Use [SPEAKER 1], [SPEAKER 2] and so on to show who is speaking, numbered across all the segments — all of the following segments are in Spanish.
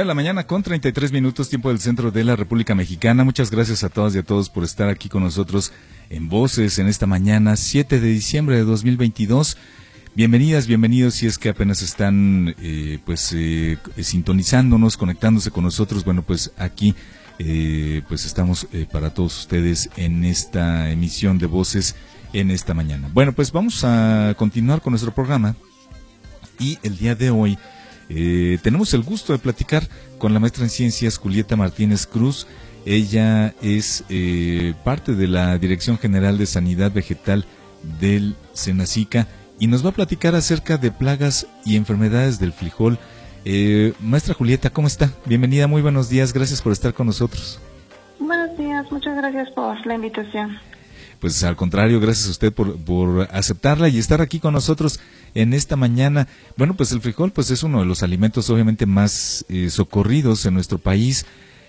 [SPEAKER 1] de la mañana con 33 minutos tiempo del centro de la República Mexicana. Muchas gracias a todas y a todos por estar aquí con nosotros en Voces en esta mañana 7 de diciembre de 2022. Bienvenidas, bienvenidos si es que apenas están eh, pues eh, sintonizándonos, conectándose con nosotros. Bueno, pues aquí eh, pues estamos para todos ustedes en esta emisión de Voces en esta mañana. Bueno, pues vamos a continuar con nuestro programa y el día de hoy eh, tenemos el gusto de platicar con la maestra en ciencias Julieta Martínez Cruz. Ella es eh, parte de la Dirección General de Sanidad Vegetal del Senacica y nos va a platicar acerca de plagas y enfermedades del frijol. Eh, maestra Julieta, ¿cómo está? Bienvenida, muy buenos días, gracias por estar con nosotros.
[SPEAKER 2] Buenos días, muchas gracias por la invitación.
[SPEAKER 1] Pues al contrario, gracias a usted por, por aceptarla y estar aquí con nosotros en esta mañana. Bueno, pues el frijol pues es uno de los alimentos obviamente más eh, socorridos en nuestro país,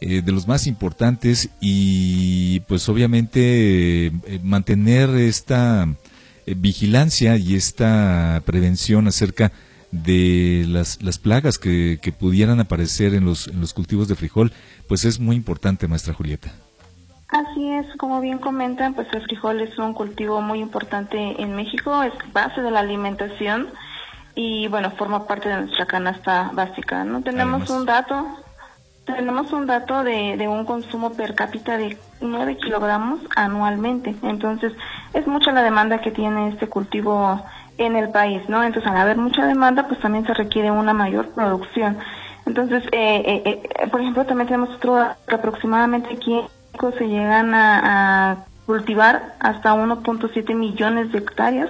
[SPEAKER 1] eh, de los más importantes y pues obviamente eh, mantener esta vigilancia y esta prevención acerca de las, las plagas que, que pudieran aparecer en los, en los cultivos de frijol, pues es muy importante, maestra Julieta.
[SPEAKER 2] Así es, como bien comentan, pues el frijol es un cultivo muy importante en México, es base de la alimentación y bueno, forma parte de nuestra canasta básica, ¿no? Tenemos un dato, tenemos un dato de, de un consumo per cápita de 9 kilogramos anualmente, entonces es mucha la demanda que tiene este cultivo en el país, ¿no? Entonces al haber mucha demanda, pues también se requiere una mayor producción. Entonces, eh, eh, eh por ejemplo, también tenemos otro que aproximadamente aquí se llegan a, cultivar hasta 1.7 millones de hectáreas,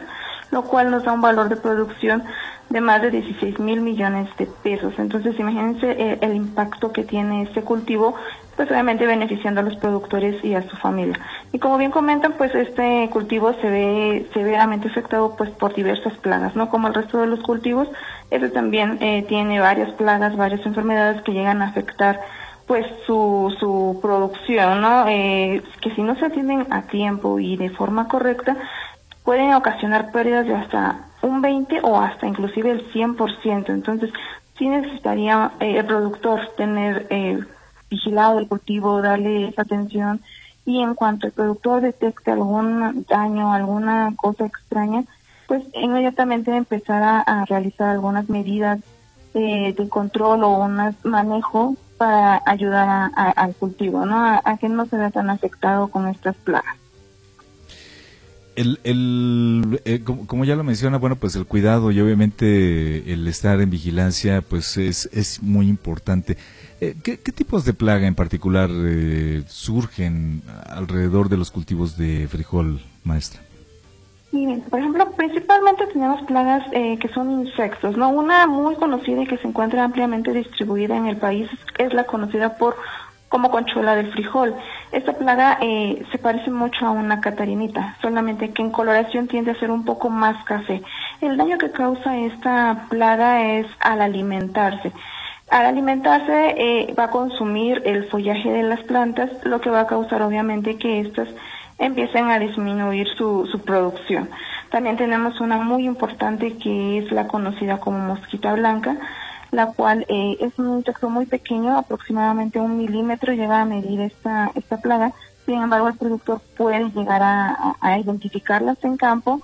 [SPEAKER 2] lo cual nos da un valor de producción de más de 16 mil millones de pesos. Entonces, imagínense el, el, impacto que tiene este cultivo, pues obviamente beneficiando a los productores y a su familia. Y como bien comentan, pues este cultivo se ve severamente afectado pues por diversas plagas, ¿no? Como el resto de los cultivos, este también eh, tiene varias plagas, varias enfermedades que llegan a afectar pues su, su producción, ¿no? Eh, que si no se atienden a tiempo y de forma correcta, pueden ocasionar pérdidas de hasta un 20 o hasta inclusive el 100%. Entonces, sí necesitaría eh, el productor tener eh, vigilado el cultivo, darle esa atención y en cuanto el productor detecte algún daño, alguna cosa extraña, pues inmediatamente empezar a, realizar algunas medidas eh, de control o un manejo para ayudar al cultivo, ¿no? A, que no se vea tan afectado con estas plagas.
[SPEAKER 1] el, el eh, como, ya lo menciona, bueno, pues el cuidado y obviamente el estar en vigilancia, pues es, es muy importante. Eh, ¿qué, tipos de plaga en particular eh, surgen alrededor de los cultivos de frijol, maestra?
[SPEAKER 2] Sí, por ejemplo, principalmente tenemos plagas que son insectos, ¿no? Una muy conocida y que se encuentra ampliamente distribuida en el país es la conocida por como conchuela del frijol. Esta plaga eh, se parece mucho a una catarinita, solamente que en coloración tiende a ser un poco más café. El daño que causa esta plaga es al alimentarse. Al alimentarse eh, va a consumir el follaje de las plantas, lo que va a causar obviamente que estas empiecen a disminuir su, su producción. También tenemos una muy importante que es la conocida como mosquita blanca, la cual eh, es un insecto muy pequeño, aproximadamente un milímetro llega a medir esta, esta plaga. Sin embargo, el productor puede llegar a, a, identificarlas en campo.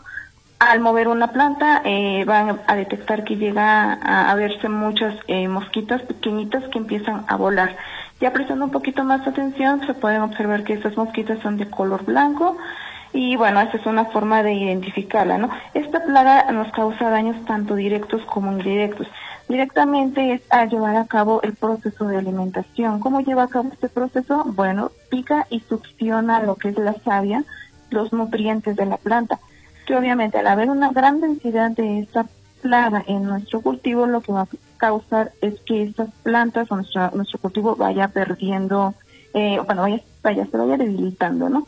[SPEAKER 2] Al mover una planta, eh, van a detectar que llega a, verse muchas eh, mosquitas pequeñitas que empiezan a volar. Ya prestando un poquito más atención, se pueden observar que estas mosquitas son de color blanco, y bueno, esa es una forma de identificarla, ¿no? Esta plaga nos causa daños tanto directos como indirectos directamente es a llevar a cabo el proceso de alimentación. ¿Cómo lleva a cabo este proceso? Bueno, pica y succiona lo que es la savia, los nutrientes de la planta, que obviamente al haber una gran densidad de esta plaga en nuestro cultivo, lo que va causar es que estas plantas o nuestro, nuestro cultivo vaya perdiendo, eh, bueno, vaya, vaya, se vaya debilitando, ¿no?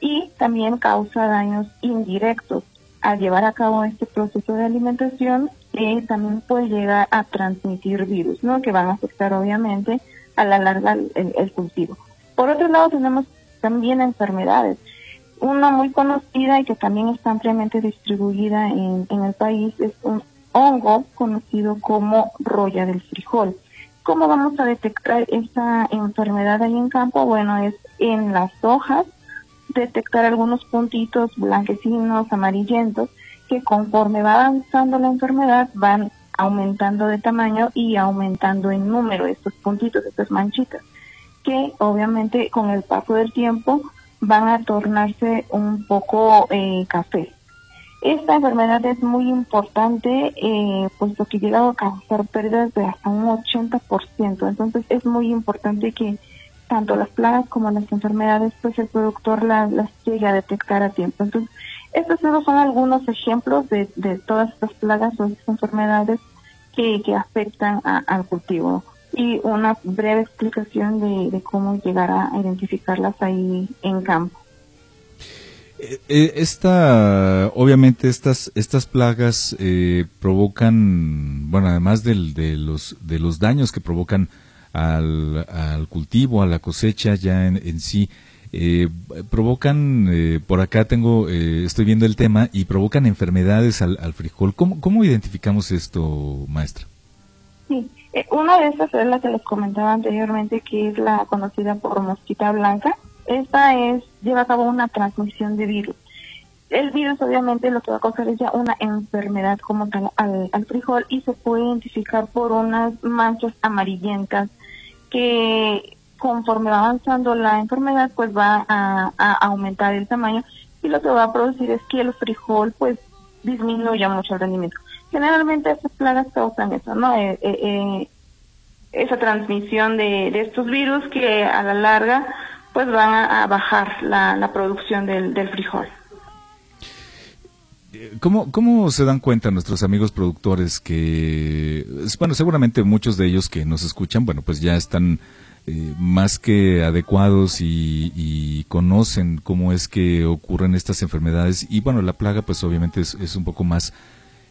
[SPEAKER 2] Y también causa daños indirectos. Al llevar a cabo este proceso de alimentación, eh, también puede llegar a transmitir virus, ¿no? Que van a afectar obviamente a la larga el, cultivo. Por otro lado tenemos también enfermedades. Una muy conocida y que también está ampliamente distribuida en, en el país es un hongo conocido como roya del frijol. ¿Cómo vamos a detectar esta enfermedad ahí en campo? Bueno, es en las hojas, detectar algunos puntitos blanquecinos, amarillentos, que conforme va avanzando la enfermedad van aumentando de tamaño y aumentando en número estos puntitos, estas manchitas, que obviamente con el paso del tiempo van a tornarse un poco eh, café. Esta enfermedad es muy importante, eh, puesto que llega a causar pérdidas de hasta un 80%. Entonces es muy importante que tanto las plagas como las enfermedades, pues el productor las, las llegue a detectar a tiempo. Entonces estos solo son algunos ejemplos de, todas estas plagas o estas enfermedades que, afectan al cultivo y una breve explicación de, cómo llegar a identificarlas ahí en campo.
[SPEAKER 1] Eh, eh, esta, obviamente estas estas plagas eh, provocan, bueno, además de los de los daños que provocan al, al cultivo, a la cosecha ya en, sí, eh, provocan, eh, por acá tengo, estoy viendo el tema, y provocan enfermedades al, frijol. ¿Cómo, ¿Cómo, identificamos esto, maestra?
[SPEAKER 2] Sí, una de estas es la que les comentaba anteriormente, que es la conocida por mosquita blanca. Esta es, lleva a cabo una transmisión de virus. El virus obviamente lo que va a causar es ya una enfermedad como tal al, frijol y se puede identificar por unas manchas amarillentas que conforme va avanzando la enfermedad, pues va a, aumentar el tamaño y lo que va a producir es que el frijol pues disminuya mucho el rendimiento. Generalmente estas plagas causan eso, ¿no? Eh, eh, eh, esa transmisión de, estos virus que a la larga pues van a, bajar la, producción del, del frijol.
[SPEAKER 1] ¿Cómo, ¿Cómo se dan cuenta nuestros amigos productores que, bueno, seguramente muchos de ellos que nos escuchan, bueno, pues ya están eh, más que adecuados y, conocen cómo es que ocurren estas enfermedades y bueno la plaga pues obviamente es, un poco más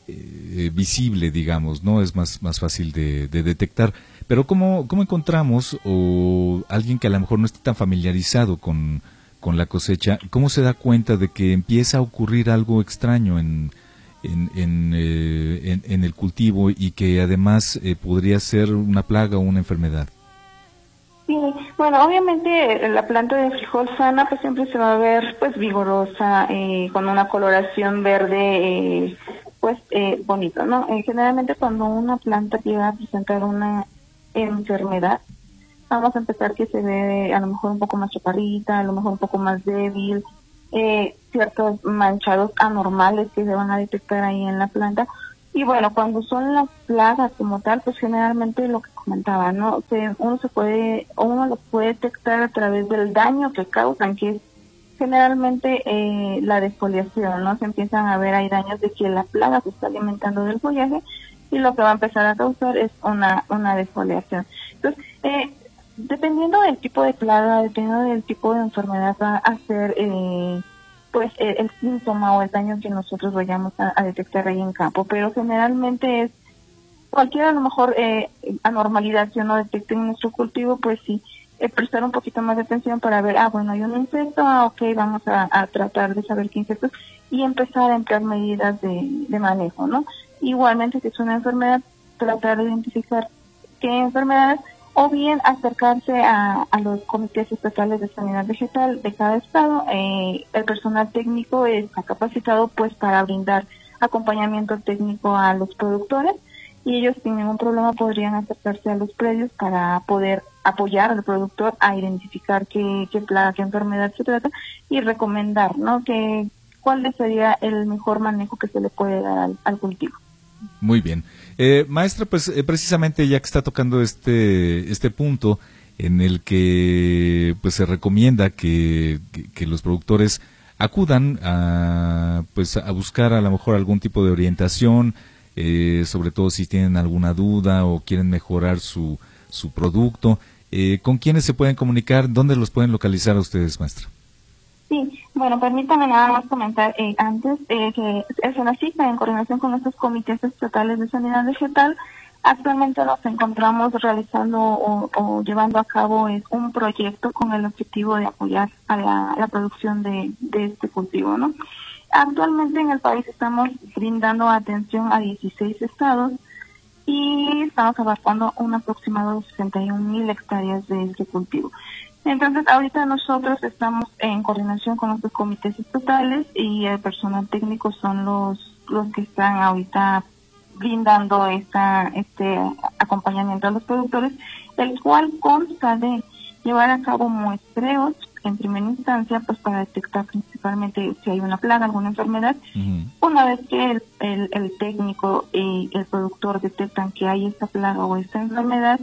[SPEAKER 1] eh, visible digamos no es más más fácil de, detectar pero cómo cómo encontramos o alguien que a lo mejor no esté tan familiarizado con con la cosecha cómo se da cuenta de que empieza a ocurrir algo extraño en en, en, eh, el cultivo y que además podría ser una plaga o una enfermedad
[SPEAKER 2] Sí, bueno, obviamente la planta de frijol sana pues siempre se va a ver pues vigorosa, eh, con una coloración verde eh, pues eh, bonito, ¿no? generalmente cuando una planta llega a presentar una enfermedad, vamos a empezar que se ve a lo mejor un poco más chaparrita, a lo mejor un poco más débil, ciertos manchados anormales que se van a detectar ahí en la planta. Y bueno, cuando son las plagas como tal, pues generalmente lo que comentaba, ¿no? Se, uno se puede, uno lo puede detectar a través del daño que causan, que es generalmente eh, la desfoliación, ¿no? Se empiezan a ver, hay daños de que la plaga se está alimentando del follaje y lo que va a empezar a causar es una, una desfoliación. Entonces, eh, dependiendo del tipo de plaga, dependiendo del tipo de enfermedad, va a ser eh, pues el, síntoma o el daño que nosotros vayamos a, detectar ahí en campo. Pero generalmente es cualquier a lo mejor eh, anormalidad que uno detecte en nuestro cultivo, pues sí, eh, prestar un poquito más de atención para ver, ah, bueno, hay un insecto, ah, ok, vamos a, tratar de saber qué insecto y empezar a emplear medidas de, de manejo, ¿no? Igualmente, si es una enfermedad, tratar de identificar qué enfermedades o bien acercarse a, los comités estatales de sanidad vegetal de cada estado. Eh, el personal técnico está capacitado pues para brindar acompañamiento técnico a los productores y ellos sin ningún problema podrían acercarse a los predios para poder apoyar al productor a identificar qué, qué plaga, qué enfermedad se trata y recomendar, ¿no? Que cuál sería el mejor manejo que se le puede dar al cultivo.
[SPEAKER 1] Muy bien. Eh, maestra, pues eh, precisamente ya que está tocando este, este punto en el que pues se recomienda que, los productores acudan a, pues, a buscar a lo mejor algún tipo de orientación, eh, sobre todo si tienen alguna duda o quieren mejorar su, su producto. ¿Con quiénes se pueden comunicar? ¿Dónde los pueden localizar a ustedes, maestra?
[SPEAKER 2] Sí, bueno, permítame nada más comentar eh, antes eh, que es una cita en coordinación con nuestros comités estatales de sanidad vegetal. Actualmente nos encontramos realizando o, llevando a cabo un proyecto con el objetivo de apoyar a la, producción de, este cultivo, ¿no? Actualmente en el país estamos brindando atención a 16 estados y estamos abarcando un aproximado de 61 mil hectáreas de este cultivo. Entonces, ahorita nosotros estamos en coordinación con los comités estatales y el personal técnico son los, los que están ahorita brindando esta, este acompañamiento a los productores, el cual consta de llevar a cabo muestreos en primera instancia, pues para detectar principalmente si hay una plaga, alguna enfermedad. Una vez que el, el, el, técnico y el productor detectan que hay esta plaga o esta enfermedad,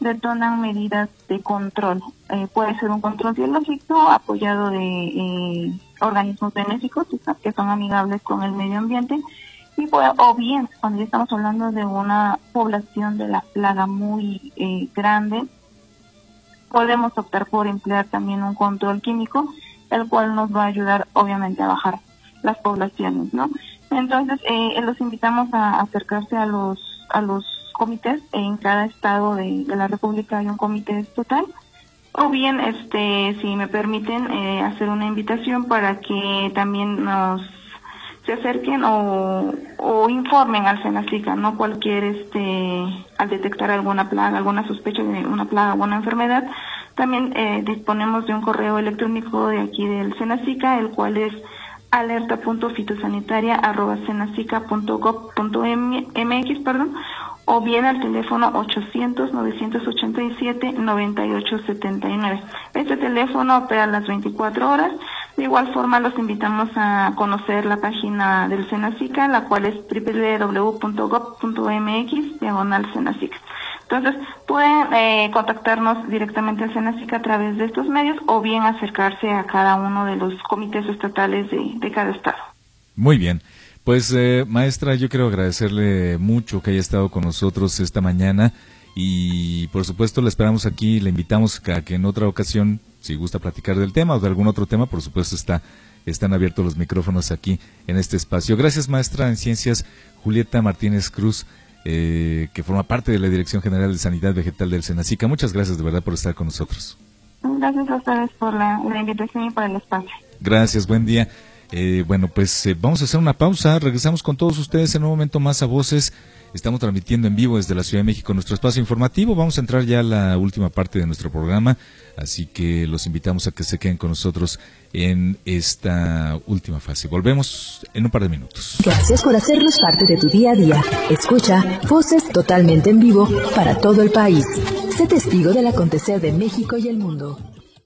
[SPEAKER 2] detonan medidas de control. Eh, puede ser un control biológico apoyado de eh, organismos benéficos que son amigables con el medio ambiente y puede, o bien cuando ya estamos hablando de una población de la plaga muy eh, grande podemos optar por emplear también un control químico el cual nos va a ayudar obviamente a bajar las poblaciones no entonces los invitamos a acercarse a los a los comités en cada estado de, la República hay un comité total o bien este si me permiten eh, hacer una invitación para que también nos se acerquen o, o informen al Senacica, no cualquier este al detectar alguna plaga, alguna sospecha de una plaga o una enfermedad, también eh, disponemos de un correo electrónico de aquí del Senacica, el cual es alerta.fitosanitaria.gov.mx, perdón, o bien al teléfono 800-987-9879. Este teléfono opera las 24 horas. De igual forma, los invitamos a conocer la página del Senacica, la cual es www.gov.mx, diagonal Senacica. Entonces, pueden eh, contactarnos directamente al Senacica a través de estos medios o bien acercarse a cada uno de los comités estatales de, de cada estado.
[SPEAKER 1] Muy bien. Pues eh, maestra, yo quiero agradecerle mucho que haya estado con nosotros esta mañana y por supuesto la esperamos aquí, le invitamos a que en otra ocasión, si gusta platicar del tema o de algún otro tema, por supuesto está están abiertos los micrófonos aquí en este espacio. Gracias maestra en ciencias Julieta Martínez Cruz. Eh, que forma parte de la Dirección General de Sanidad Vegetal del Senacica. Muchas gracias de verdad por estar con nosotros.
[SPEAKER 2] Gracias a ustedes por la invitación y por el espacio.
[SPEAKER 1] Gracias, buen día. Eh, bueno, pues eh, vamos a hacer una pausa. Regresamos con todos ustedes en un momento más a voces. Estamos transmitiendo en vivo desde la Ciudad de México nuestro espacio informativo. Vamos a entrar ya a la última parte de nuestro programa, así que los invitamos a que se queden con nosotros en esta última fase. Volvemos en un par de minutos.
[SPEAKER 3] Gracias por hacernos parte de tu día a día. Escucha voces totalmente en vivo para todo el país. Sé testigo del acontecer de México y el mundo.